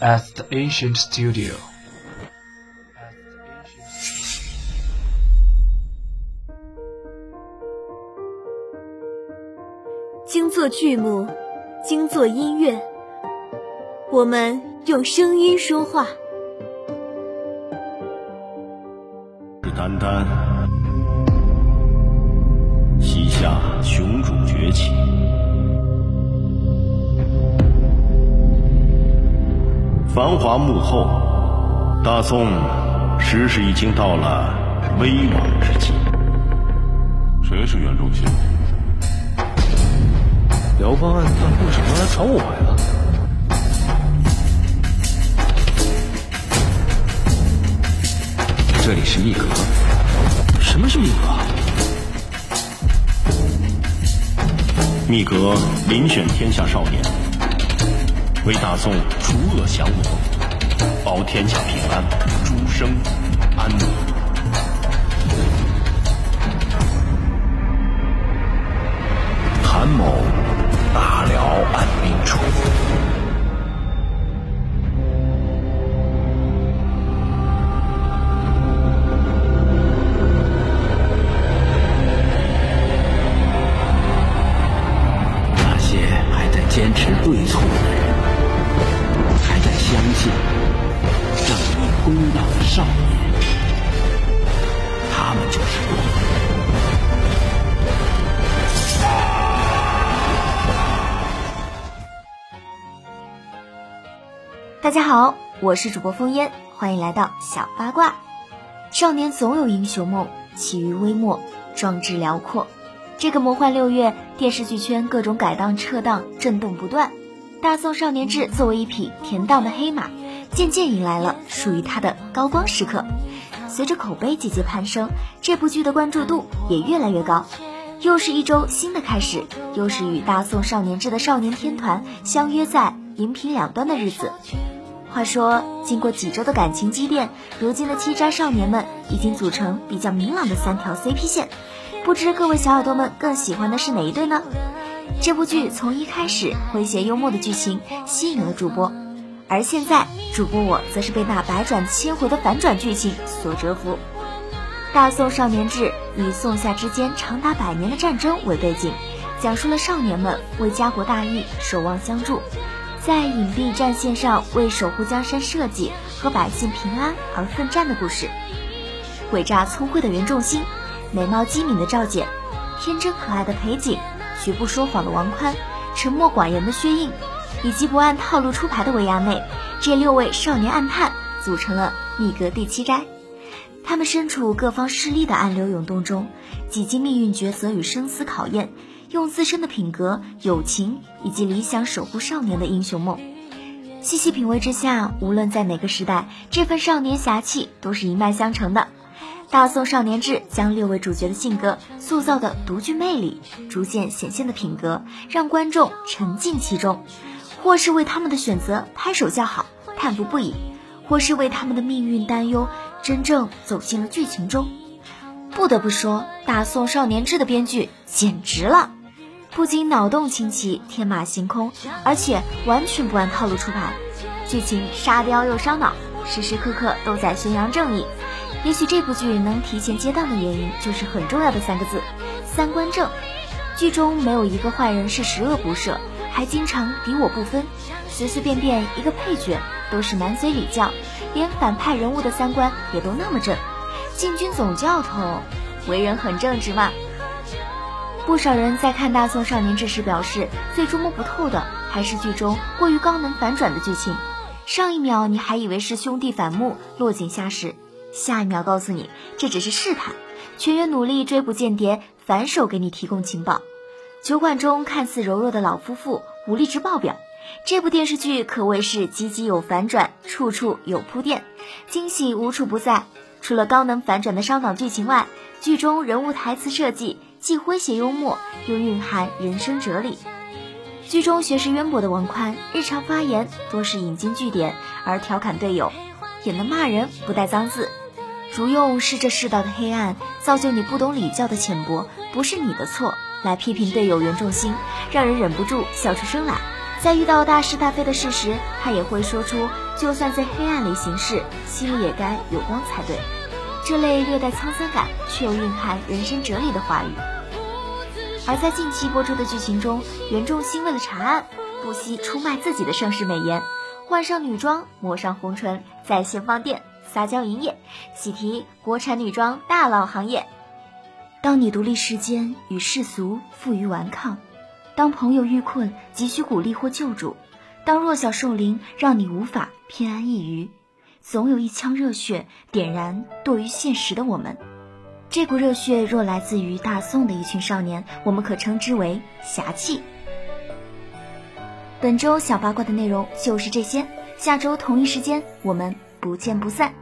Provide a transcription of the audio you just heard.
at the ancient studio. 精作剧目，精作音乐，我们用声音说话。是丹丹，西夏雄主崛起。繁华幕后，大宋时势已经到了危亡之际。谁是袁仲新？辽方暗探为什么来找我呀？这里是密阁。什么是密阁？密阁遴选天下少年，为大宋除恶降魔，保天下平安，诸生安宁。韩某大辽按兵处。那些还在坚持对错，正义公道的少年，他们就是我。大家好，我是主播风烟，欢迎来到小八卦。少年总有英雄梦，起于微末，壮志辽阔。这个魔幻六月，电视剧圈各种改档撤档，震动不断。《大宋少年志》作为一匹恬荡的黑马，渐渐迎来了属于它的高光时刻。随着口碑节节攀升，这部剧的关注度也越来越高。又是一周新的开始，又是与《大宋少年志》的少年天团相约在荧屏两端的日子。话说，经过几周的感情积淀，如今的七斋少年们已经组成比较明朗的三条 CP 线。不知各位小耳朵们更喜欢的是哪一对呢？这部剧从一开始诙谐幽默的剧情吸引了主播，而现在主播我则是被那百转千回的反转剧情所折服。大宋少年志以宋夏之间长达百年的战争为背景，讲述了少年们为家国大义守望相助，在隐蔽战线上为守护江山社稷和百姓平安而奋战的故事。诡诈聪慧的袁仲新，美貌机敏的赵简，天真可爱的裴景，绝不说谎的王宽，沉默寡言的薛印，以及不按套路出牌的维亚内，这六位少年暗探组成了密阁第七斋。他们身处各方势力的暗流涌动中，几经命运抉择与生死考验，用自身的品格、友情以及理想守护少年的英雄梦。细细品味之下，无论在哪个时代，这份少年侠气都是一脉相承的。《大宋少年志》将六位主角的性格塑造的独具魅力，逐渐显现的品格，让观众沉浸其中，或是为他们的选择拍手叫好、叹服不已，或是为他们的命运担忧，真正走进了剧情中。不得不说，《大宋少年志》的编剧简直了，不仅脑洞清奇、天马行空，而且完全不按套路出牌，剧情沙雕又烧脑，时时刻刻都在宣扬正义。也许这部剧能提前接档的原因，就是很重要的三个字：三观正。剧中没有一个坏人是十恶不赦，还经常敌我不分，随随便便一个配角都是满嘴礼教，连反派人物的三观也都那么正。禁军总教头，为人很正直嘛。不少人在看《大宋少年志》时表示，最捉摸不透的还是剧中过于高能反转的剧情。上一秒你还以为是兄弟反目落井下石。下一秒告诉你，这只是试探，全员努力追捕间谍，反手给你提供情报。酒馆中看似柔弱的老夫妇，武力值爆表。这部电视剧可谓是集集有反转，处处有铺垫，惊喜无处不在。除了高能反转的烧脑剧情外，剧中人物台词设计既诙谐幽默，又蕴含人生哲理。剧中学识渊博的王宽，日常发言多是引经据典，而调侃队友，也能骂人不带脏字。如用是这世道的黑暗，造就你不懂礼教的浅薄，不是你的错，来批评队友袁仲新，让人忍不住笑出声来。在遇到大是大非的事时，他也会说出就算在黑暗里行事，心里也该有光才对。这类略带沧桑感却又蕴含人生哲理的话语。而在近期播出的剧情中，袁仲兴为了查案，不惜出卖自己的盛世美颜，换上女装，抹上红唇，在线放电撒娇营业，喜提国产女装大佬行业。当你独立世间与世俗负隅顽抗，当朋友遇困急需鼓励或救助，当弱小受凌让你无法偏安一隅，总有一腔热血点燃堕于现实的我们。这股热血若来自于大宋的一群少年，我们可称之为侠气。本周小八卦的内容就是这些，下周同一时间我们不见不散。